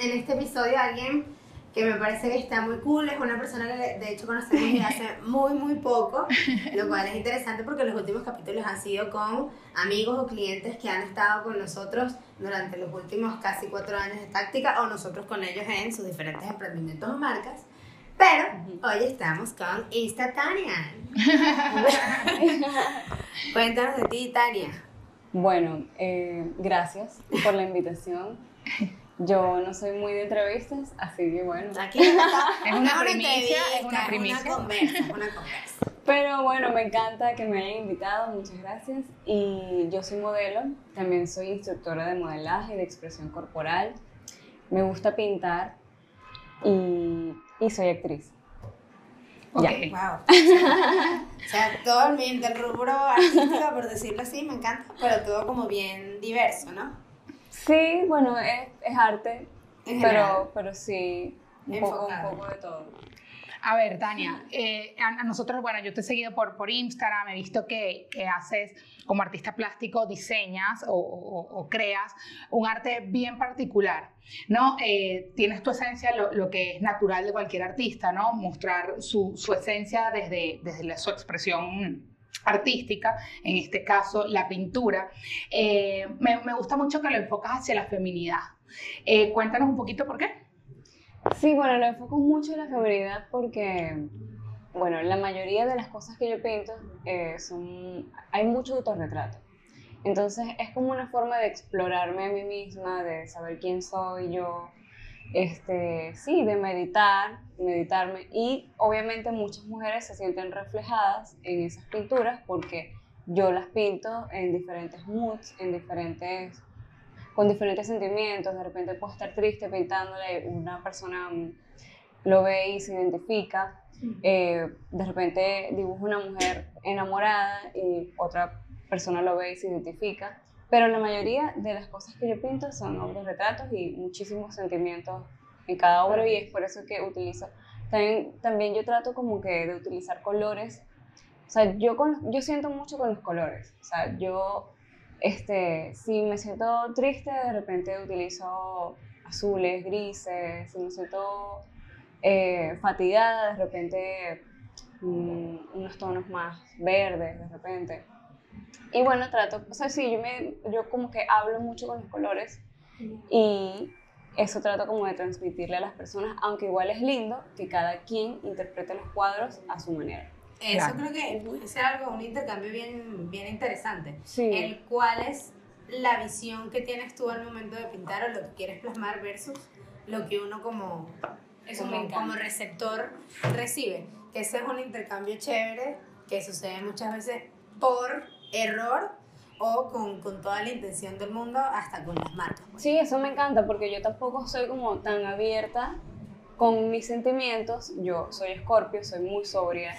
en este episodio a alguien que me parece que está muy cool, es una persona que de hecho conocemos desde hace muy muy poco, lo cual es interesante porque los últimos capítulos han sido con amigos o clientes que han estado con nosotros durante los últimos casi cuatro años de táctica o nosotros con ellos en sus diferentes emprendimientos o marcas. Pero hoy estamos con Insta Tania. Cuéntanos de ti, Tania. Bueno, eh, gracias por la invitación. Yo no soy muy de entrevistas, así que bueno. Aquí es una primicia, es una primicia. Una conversa, una conversa. Pero bueno, me encanta que me hayan invitado, muchas gracias. Y yo soy modelo, también soy instructora de modelaje y de expresión corporal. Me gusta pintar y, y soy actriz. Ok, wow. o sea, todo el, el rubro artístico, por decirlo así, me encanta, pero todo como bien diverso, ¿no? Sí, bueno, es, es arte, pero, pero sí, un poco, un poco de todo. A ver, Tania, eh, a, nosotros, bueno, yo te he seguido por, por Instagram, he visto que, que haces como artista plástico, diseñas o, o, creas un arte bien particular, ¿no? Eh, tienes tu esencia, lo, lo, que es natural de cualquier artista, ¿no? Mostrar su, su esencia desde, desde la, su expresión artística, en este caso la pintura. Eh, me, gusta mucho que lo enfocas hacia la feminidad. Eh, cuéntanos un poquito por qué. Sí, bueno, lo enfoco mucho en la feminidad porque, bueno, la mayoría de las cosas que yo pinto eh, son, hay mucho autorretrato. Entonces es como una forma de explorarme a mí misma, de saber quién soy yo, este, sí, de meditar, meditarme. Y obviamente muchas mujeres se sienten reflejadas en esas pinturas porque yo las pinto en diferentes moods, en diferentes, con diferentes sentimientos. De repente puedo estar triste pintándole, una persona lo ve y se identifica. Eh, de repente dibujo una mujer enamorada y otra persona lo ve y se identifica. Pero la mayoría de las cosas que yo pinto son obras retratos y muchísimos sentimientos en cada obra y es por eso que utilizo. También, también yo trato como que de utilizar colores. O sea, yo, con, yo siento mucho con los colores. O sea, yo, este, si me siento triste, de repente utilizo azules, grises. Si me siento eh, fatigada, de repente mm, unos tonos más verdes, de repente. Y bueno, trato, o sea, sí, yo, me, yo como que hablo mucho con los colores y eso trato como de transmitirle a las personas, aunque igual es lindo que cada quien interprete los cuadros a su manera. Eso creo que es algo, un intercambio bien, bien interesante. Sí. El cuál es la visión que tienes tú al momento de pintar o lo que quieres plasmar versus lo que uno como, como, como receptor recibe. Que ese es un intercambio chévere que sucede muchas veces por error o con, con, toda la intención del mundo, hasta con las marcas. Pues. Sí, eso me encanta porque yo tampoco soy como tan abierta con mis sentimientos. Yo soy escorpio, soy muy sobria.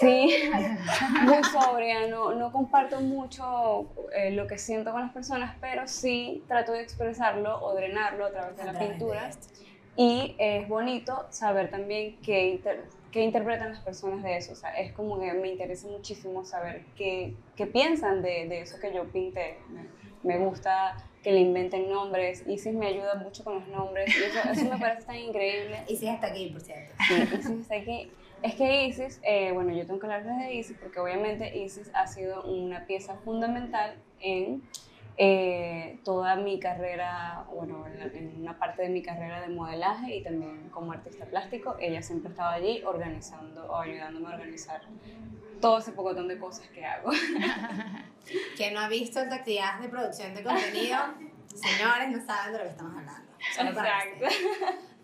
sí, muy sobria, no, no comparto mucho eh, lo que siento con las personas, pero sí trato de expresarlo o drenarlo a través de la pintura. Y es bonito saber también que qué interpretan las personas de eso. O sea, es como que me interesa muchísimo saber qué, qué piensan de, de, eso que yo pinté. Me, gusta que le inventen nombres. Isis me ayuda mucho con los nombres. Y eso, eso me parece tan increíble. Isis está aquí, por cierto. Sí, Isis está aquí. Es que Isis, eh, bueno, yo tengo que hablarles de Isis porque obviamente Isis ha sido una pieza fundamental en eh, toda mi carrera, bueno, en, una parte de mi carrera de modelaje y también como artista plástico, ella siempre estaba allí organizando o ayudándome a organizar todo ese pocotón de cosas que hago. que no ha visto esta actividad de producción de contenido, señores, no saben de lo que estamos hablando. Exacto.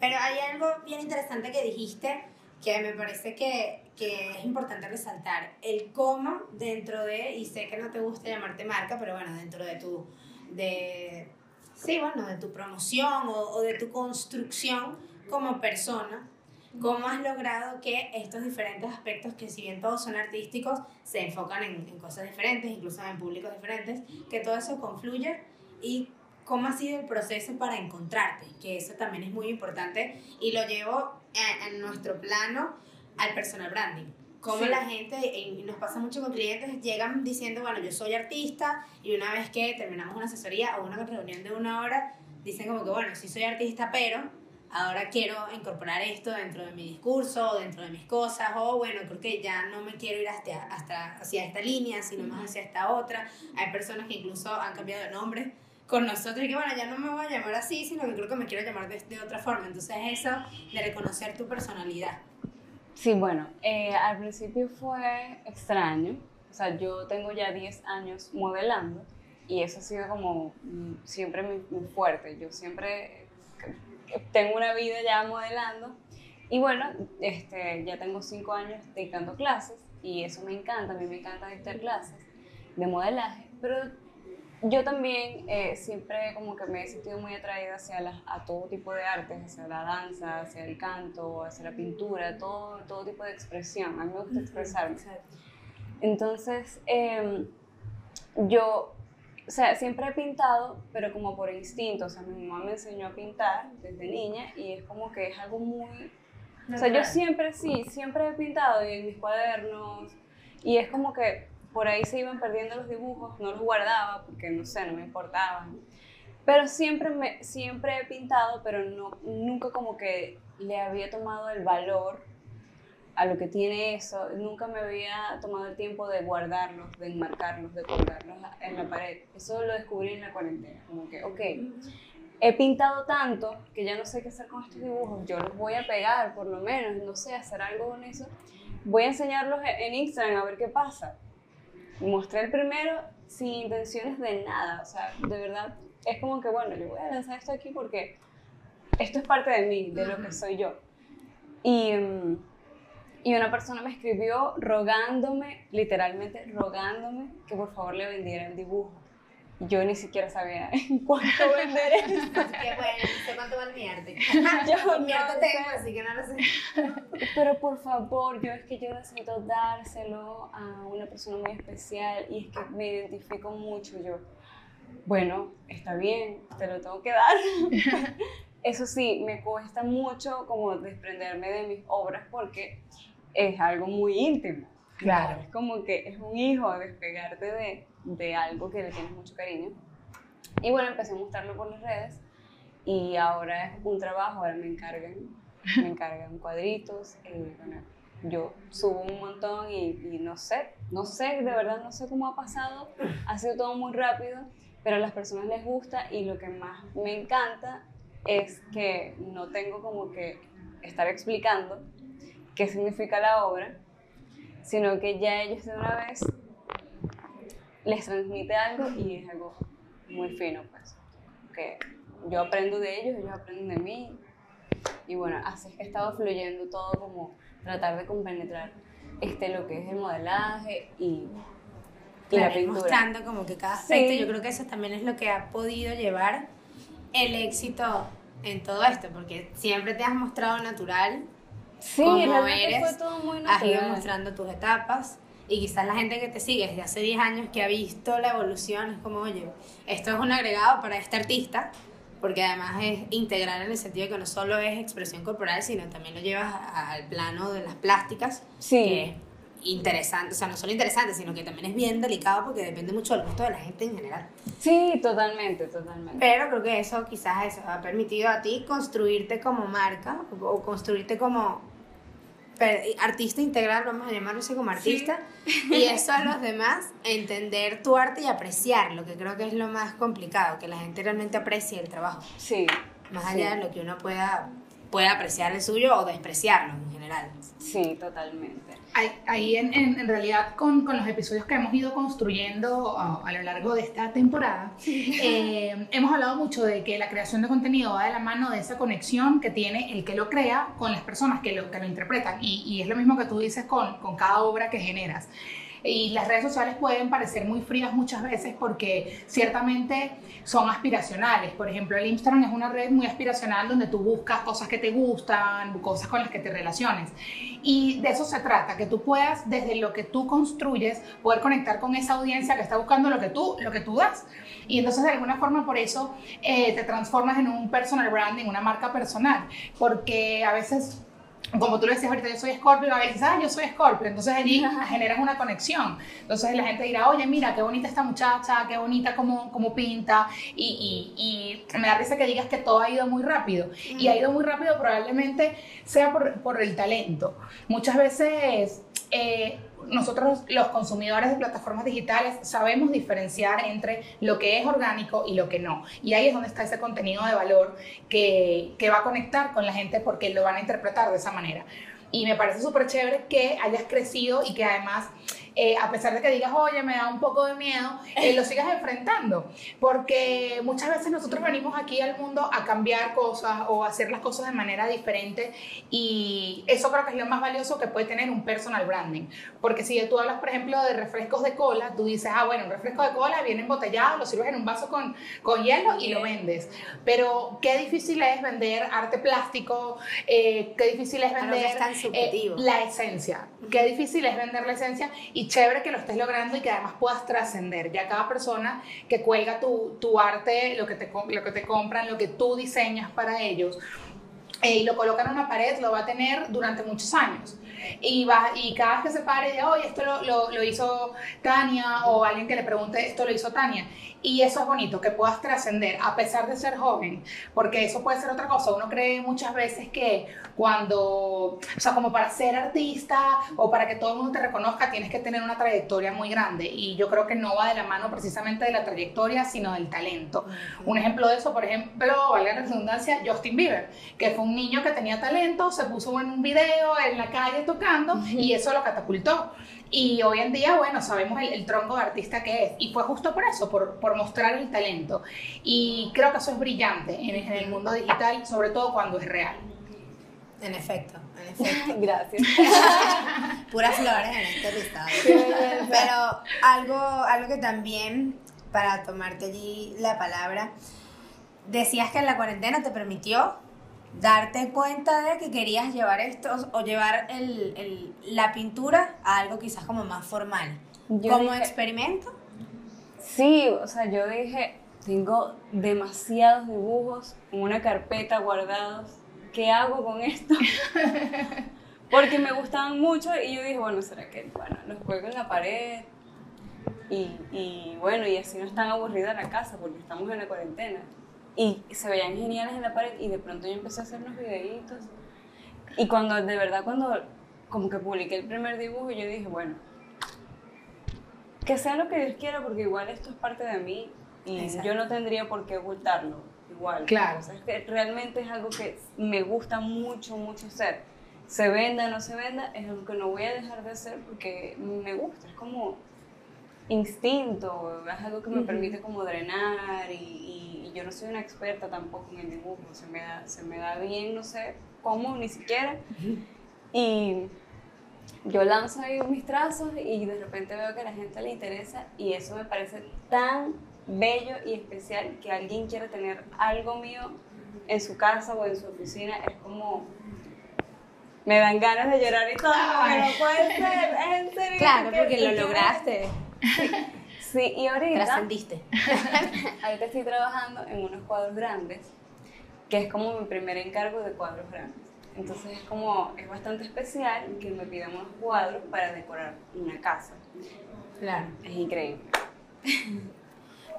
Pero hay algo bien interesante que dijiste que me parece que, que, es importante resaltar el cómo dentro de, y sé que no te gusta llamarte marca, pero bueno, dentro de tu, de, sí, bueno, de tu promoción o, o de tu construcción como persona, cómo has logrado que estos diferentes aspectos, que si bien todos son artísticos, se enfocan en, en cosas diferentes, incluso en públicos diferentes, que todo eso confluye y cómo ha sido el proceso para encontrarte, que eso también es muy importante y lo llevo en, nuestro plano al personal branding. Cómo la gente, y nos pasa mucho con clientes, llegan diciendo, bueno, yo soy artista y una vez que terminamos una asesoría o una reunión de una hora, dicen como que, bueno, sí soy artista, pero ahora quiero incorporar esto dentro de mi discurso, dentro de mis cosas, o bueno, creo que ya no me quiero ir hasta, hasta hacia esta línea, sino más hacia esta otra. Hay personas que incluso han cambiado de nombre con nosotros y que bueno, ya no me voy a llamar así, sino que creo que me quiero llamar de, de otra forma. Entonces eso de reconocer tu personalidad. Sí, bueno, eh, al principio fue extraño. O sea, yo tengo ya 10 años modelando y eso ha sido como mm, siempre muy, fuerte. Yo siempre tengo una vida ya modelando y bueno, este, ya tengo 5 años dictando clases y eso me encanta, a mí me encanta dictar clases de modelaje, pero yo también eh, siempre como que me he sentido muy atraída hacia a todo tipo de artes, hacia la danza, hacia el canto, hacia la pintura, todo, todo tipo de expresión. A mí me gusta expresarme. Entonces, em, yo, o sea, siempre he pintado, pero como por instinto. O sea, mi mamá me enseñó a pintar desde niña y es como que es algo muy... O sea, yo siempre, sí, siempre he pintado en mis cuadernos y es como que por ahí se iban perdiendo los dibujos, no los guardaba porque no sé, no me importaban. Pero siempre, me, siempre he pintado, pero no, nunca como que le había tomado el valor a lo que tiene eso. Nunca me había tomado el tiempo de guardarlos, de enmarcarlos, de colgarlos en la pared. Eso lo descubrí en la cuarentena. Como que, ok, he pintado tanto que ya no sé qué hacer con estos dibujos. Yo los voy a pegar, por lo menos, no sé, hacer algo con eso. Voy a enseñarlos en Instagram a ver qué pasa mostré el primero sin intenciones de nada, o sea, de verdad, es como que, bueno, yo voy a lanzar esto aquí porque esto es parte de mí, de lo que soy yo. Y, mm, y una persona me escribió rogándome, literalmente rogándome, que por favor le vendiera el dibujo yo ni siquiera sabía en cuánto vender. Así que bueno, no sé cuánto vale mi arte. yo mi arte tengo, así que no lo sé. Pero por favor, yo es que yo necesito dárselo a una persona muy especial y es que me identifico mucho yo. Bueno, está bien, te lo tengo que dar. Eso sí, me cuesta mucho como desprenderme de mis obras porque es algo muy íntimo. Claro. Es como que es un hijo despegarte de, de algo que le tienes mucho cariño. Y bueno, empecé a mostrarlo por las redes y ahora es un trabajo, ahora me encargan, me encargan cuadritos, eh, yo subo un montón y, y, no sé, no sé, de verdad no sé cómo ha pasado, ha sido todo muy rápido, pero a las personas les gusta y lo que más me encanta es que no tengo como que estar explicando qué significa la obra, sino que ya ellos de una vez les transmite algo y es algo muy fino, pues. Que yo aprendo de ellos, ellos aprenden de mí. Y bueno, así es que ha estado fluyendo todo como tratar de compenetrar este, lo que es el modelaje y, y la pintura. mostrando como que cada aspecto, yo creo que eso también es lo que ha podido llevar el éxito en todo esto, porque siempre te has mostrado natural. Sí, como eres, fue todo muy natural. Has ido mostrando tus etapas y quizás la gente que te sigue desde hace 10 años que ha visto la evolución es como, oye, esto es un agregado para este artista, porque además es integral en el sentido de que no solo es expresión corporal, sino también lo llevas al plano de las plásticas, sí. que es interesante, o sea, no solo interesante, sino que también es bien delicado porque depende mucho del gusto de la gente en general. Sí, totalmente, totalmente. Pero creo que eso quizás eso ha permitido a ti construirte como marca o construirte como artista integral, vamos a llamarlo así como artista, y eso a los demás, entender tu arte y apreciarlo, que creo que es lo más complicado, que la gente realmente aprecie el trabajo. Sí. Más allá de lo que uno pueda, pueda apreciar el suyo o despreciarlo en general. Sí, totalmente. Ahí en, en, realidad con, con, los episodios que hemos ido construyendo a, a lo largo de esta temporada, eh, hemos hablado mucho de que la creación de contenido va de la mano de esa conexión que tiene el que lo crea con las personas que lo, que lo interpretan. Y, y es lo mismo que tú dices con, con cada obra que generas. Y las redes sociales pueden parecer muy frías muchas veces porque ciertamente son aspiracionales. Por ejemplo, el Instagram es una red muy aspiracional donde tú buscas cosas que te gustan, cosas con las que te relaciones. Y de eso se trata, que tú puedas, desde lo que tú construyes, poder conectar con esa audiencia que está buscando lo que tú, lo que tú das. Y entonces, de alguna forma, por eso eh, te transformas en un personal branding, una marca personal. Porque a veces como tú lo decías ahorita, yo soy Scorpio, a veces, ah, yo soy Scorpio, entonces allí generas una conexión. Entonces la gente dirá, oye, mira, qué bonita esta muchacha, qué bonita como, como pinta, y, y, y, me da risa que digas que todo ha ido muy rápido. Y ha ido muy rápido probablemente sea por, por el talento. Muchas veces... Eh, nosotros los consumidores de plataformas digitales sabemos diferenciar entre lo que es orgánico y lo que no. Y ahí es donde está ese contenido de valor que, que va a conectar con la gente porque lo van a interpretar de esa manera. Y me parece súper chévere que hayas crecido y que además eh, a pesar de que digas, oye, me da un poco de miedo, eh, lo sigas enfrentando. Porque muchas veces nosotros venimos aquí al mundo a cambiar cosas o a hacer las cosas de manera diferente y eso creo que es lo más valioso que puede tener un personal branding. Porque si tú hablas, por ejemplo, de refrescos de cola, tú dices, ah, bueno, un refresco de cola viene embotellado, lo sirves en un vaso con, con hielo y lo vendes. Pero qué difícil es vender arte plástico, eh, qué difícil es vender la esencia, qué difícil es vender la esencia y y chévere que lo estés logrando y que además puedas trascender. Ya cada persona que cuelga tu, tu arte, lo que, te, lo que te compran, lo que tú diseñas para ellos, eh, y lo colocan en una pared, lo va a tener durante muchos años. Y, va, y cada vez que se pare de, oye, esto lo, lo, lo, hizo Tania, o alguien que le pregunte, esto lo hizo Tania. Y eso es bonito, que puedas trascender a pesar de ser joven, porque eso puede ser otra cosa. Uno cree muchas veces que cuando, o sea, como para ser artista o para que todo el mundo te reconozca, tienes que tener una trayectoria muy grande. Y yo creo que no va de la mano precisamente de la trayectoria, sino del talento. Un ejemplo de eso, por ejemplo, valga la redundancia, Justin Bieber, que fue un niño que tenía talento, se puso en un video en la calle tocando y eso lo catapultó. Y hoy en día, bueno, sabemos el, tronco de artista que es. Y fue justo por eso, por, por, mostrar el talento. Y creo que eso es brillante en, en el mundo digital, sobre todo cuando es real. En efecto, en efecto. Gracias. Puras flores en este listado. Pero algo, algo que también, para tomarte allí la palabra, decías que en la cuarentena te permitió darte cuenta de que querías llevar esto o llevar el, el, la pintura a algo quizás como más formal. ¿Como experimento? Sí, o sea, yo dije, tengo demasiados dibujos en una carpeta guardados. ¿Qué hago con esto? Porque me gustaban mucho y yo dije, bueno, ¿será que bueno, los cuelgo en la pared? Y, y bueno, y así no están aburrida la casa porque estamos en la cuarentena y se veían geniales en la pared y de pronto yo empecé a hacer unos videitos. Y cuando de verdad cuando como que publiqué el primer dibujo yo dije bueno que sea lo que Dios quiera porque igual esto es parte de mí y yo no tendría por qué ocultarlo igual claro. O sea, es que realmente es algo que me gusta mucho mucho hacer. Se venda o no se venda es algo que no voy a dejar de hacer porque me gusta es como instinto es algo que me permite como drenar y yo no soy una experta tampoco en el dibujo, se me da, se me da bien, no sé cómo, ni siquiera. Y yo lanzo ahí mis trazos y de repente veo que a la gente le interesa y eso me parece tan bello y especial que alguien quiera tener algo mío en su casa o en su oficina, es como me dan ganas de llorar y todo, pero no puede ser, en serio. Claro, porque lo lograste. Sí, y ahorita... Trascendiste. ahorita estoy trabajando en unos cuadros grandes, que es como mi primer encargo de cuadros grandes. Entonces es como, es bastante especial que me pidan unos cuadros para decorar una casa. Claro. Es increíble.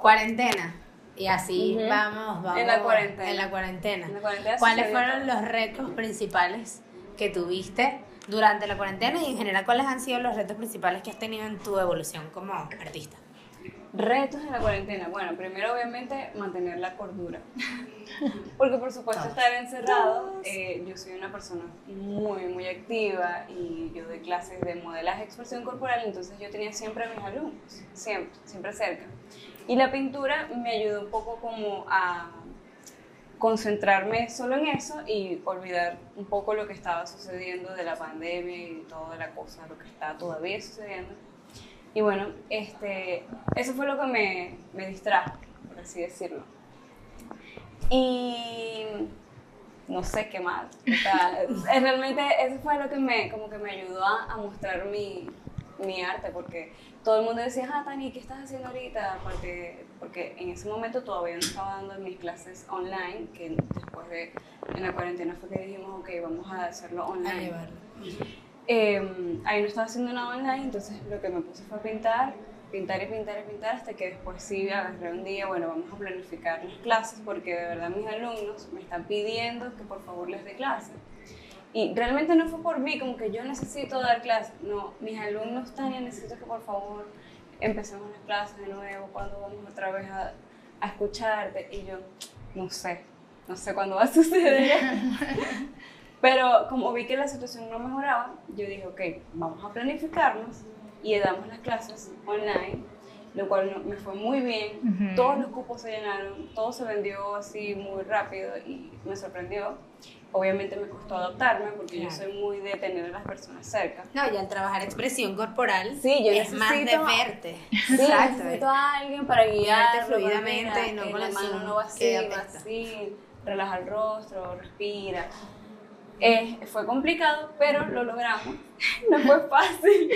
Cuarentena. Y así vamos, vamos. En la cuarentena. En la cuarentena. En la cuarentena ¿Cuáles fueron los retos principales que tuviste durante la cuarentena y en general cuáles han sido los retos principales que has tenido en tu evolución como artista? Retos en la cuarentena. Bueno, primero obviamente mantener la cordura. Porque por supuesto estar encerrado, eh, yo soy una persona muy, muy activa y yo doy clases de modelaje expresión corporal, entonces yo tenía siempre a mis alumnos, siempre, siempre cerca. Y la pintura me ayudó un poco como a concentrarme solo en eso y olvidar un poco lo que estaba sucediendo de la pandemia y toda la cosa, lo que está todavía sucediendo y bueno, este, eso fue lo que me, me distrajo, por así decirlo. Y no sé qué más. O sea, realmente eso fue lo que me, como que me ayudó a, mostrar mi, mi arte, porque todo el mundo decía, ah, Tani, ¿qué estás haciendo ahorita? Porque, porque en ese momento todavía no estaba dando mis clases online, que después de, en la cuarentena fue que dijimos, ok, vamos a hacerlo online. Eh, ahí no estaba haciendo nada online, entonces lo que me puse fue a pintar, pintar y pintar y pintar, hasta que después sí agarré un día, bueno, vamos a planificar las clases, porque de verdad mis alumnos me están pidiendo que por favor les dé clases. Y realmente no fue por mí, como que yo necesito dar clases. No, mis alumnos, Tania, necesito que por favor empecemos las clases de nuevo, cuando vamos otra vez a, a escucharte. Y yo, no sé, no sé cuándo va a suceder. Pero como vi que la situación no mejoraba, yo dije, ok, vamos a planificarnos y damos las clases online lo cual me fue muy bien. Todos los cupos se llenaron, todo se vendió así muy rápido y me sorprendió. Obviamente me costó adaptarme porque yo soy muy de tener a las personas cerca. No, y al trabajar expresión corporal sí, yo es más de verte. Sí, necesito a alguien para guiarte fluidamente, no con la mano no así, así, relaja el rostro, respira. Eh, fue complicado, pero lo logramos. No fue fácil.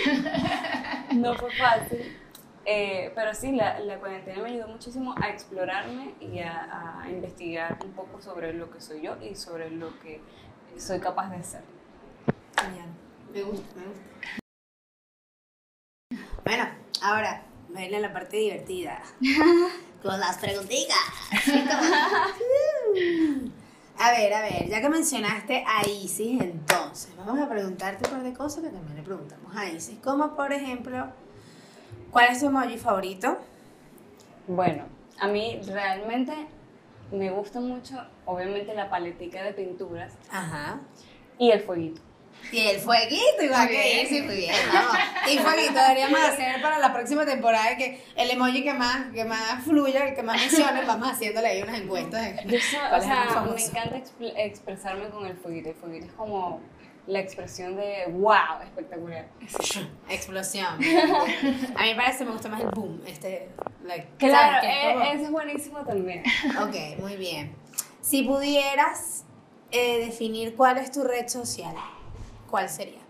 No fue fácil. Eh, pero sí, la, la, cuarentena me ayudó muchísimo a explorarme y a, a, investigar un poco sobre lo que soy yo y sobre lo que soy capaz de hacer. Genial, me gusta, me gusta. Bueno, ahora, viene la parte divertida. Con las preguntitas. a ver, a ver, ya que mencionaste a Isis, entonces, vamos a preguntarte un par de cosas que también le preguntamos a Isis. Como por ejemplo ¿Cuál es tu emoji favorito? Bueno, a mí realmente me gusta mucho, obviamente, la paletica de pinturas. Ajá. Y el fueguito. Y el fueguito, igual que sí, muy bien, vamos. Y fueguito deberíamos hacer para la próxima temporada que el emoji que más, que más fluya, que más mencione, vamos haciéndole ahí unas encuestas. o sea, me encanta expresarme con el fueguito. El fueguito es como la expresión de wow, espectacular. Explosión. A mí me parece me gusta más el boom. Este, claro, e-, ese es buenísimo también. Ok, muy bien. Si pudieras eh, definir cuál es tu red social, ¿cuál sería?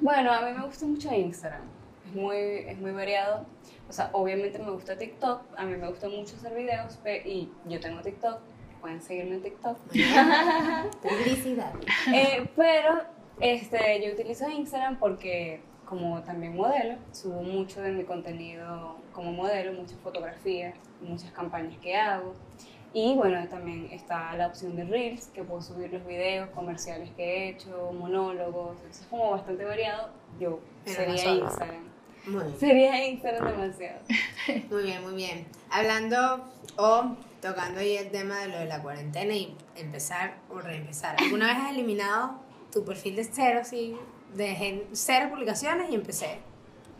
Bueno, a mí me gusta mucho Instagram. Es muy, es muy variado. O sea, obviamente me gusta TikTok. A mí me gusta mucho hacer videos y yo tengo TikTok pueden seguirme en TikTok. Publicidad. eh, pero este, yo utilizo Instagram porque como también modelo, subo mucho de mi contenido como modelo, muchas fotografías, muchas campañas que hago. Y bueno, también está la opción de Reels, que puedo subir los videos comerciales que he hecho, monólogos, es como bastante variado. Yo sería Instagram. Sería Instagram demasiado. Muy bien, muy bien. Hablando o tocando ahí el tema de lo de la cuarentena y empezar o reempezar. ¿Alguna vez has eliminado tu perfil de cero, sí? Dejé cero publicaciones y empecé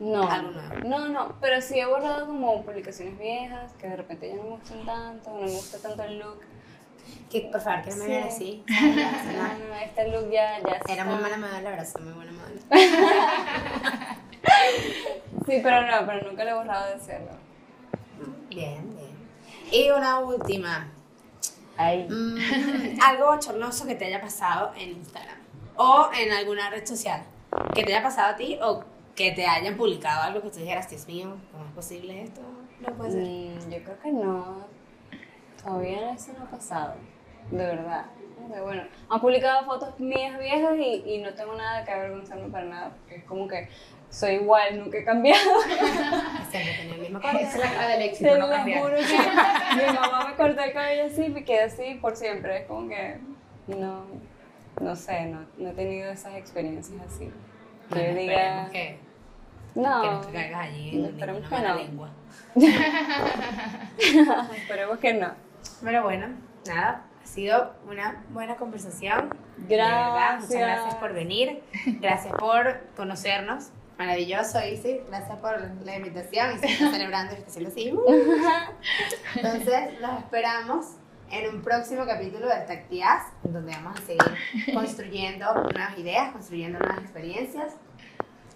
no, algo nuevo? No, no, pero sí he borrado como publicaciones viejas que de repente ya no me gustan tanto, no me gusta tanto el look. Que, por favor, que no me vean así. No, no, este look ya, ya Era muy mala madre, la verdad, muy buena madre. sí, pero no, pero nunca lo he borrado de cero. Bien, bien. Y una última. Mm, algo bochornoso que te haya pasado en Instagram o en alguna red social. Que te haya pasado a ti o que te hayan publicado algo que tú dijeras, Dios mío, ¿cómo es posible esto? No puede ser. Mm, yo creo que no. Todavía eso no ha pasado. De verdad. bueno, han publicado fotos mías viejas y, y no tengo nada que avergonzarme para nada, porque es como que soy igual, nunca he cambiado. Es la cara del éxito, Te no cambiar. Juro que mi mamá me cortó el cabello así y me quedé así por siempre. Es como que no, no sé, no, no he tenido esas experiencias así. Que yo diga... Que, no, que no te caigas allí en esperemos que no. lengua. esperemos que no. Pero bueno, nada, ha sido una buena conversación. Gracias. Muchas gracias por venir. Gracias por conocernos. Maravilloso, Isi. Gracias por la invitación. Y se está celebrando especial así. Entonces, los esperamos en un próximo capítulo de Tactías, donde vamos a seguir construyendo nuevas ideas, construyendo nuevas experiencias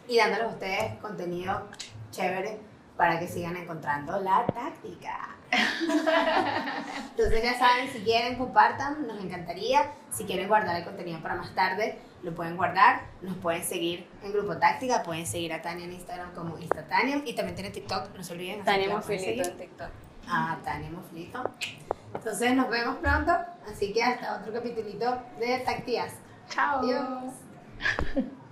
y dándoles a ustedes contenido chévere para que sigan encontrando la táctica. Entonces ya saben, si quieren, compartan, nos encantaría. Si quieren guardar el contenido para más tarde, lo pueden guardar, nos pueden seguir en Grupo Táctica, pueden seguir a Tania en Instagram como Instatanium y también tiene TikTok, no se olviden. Tania Moflito en TikTok. Ah, Tania Moflito. Entonces nos vemos pronto, así que hasta otro capitulito de Tácticas. Chao. Adiós.